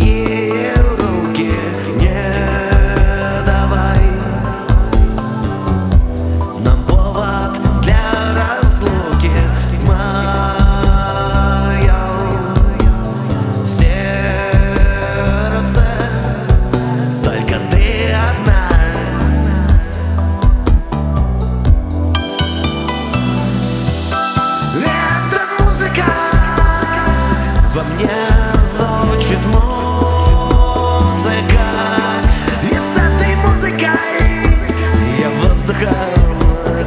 yeah. воздухом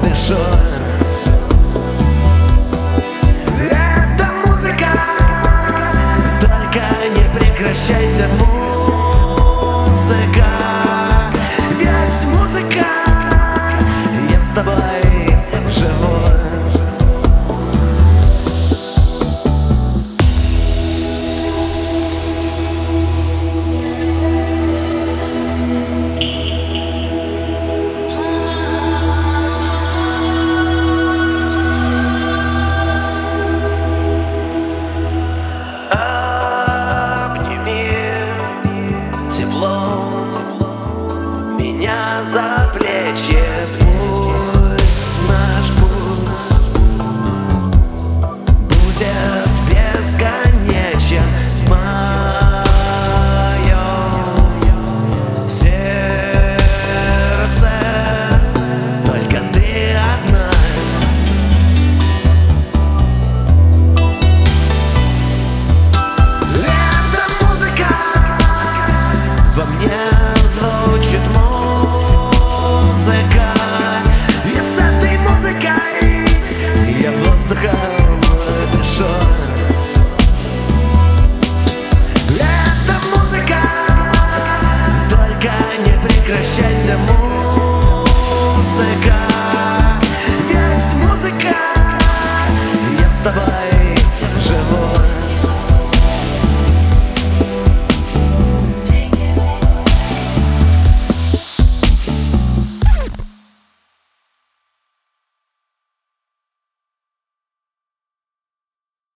дышу Меня за secar.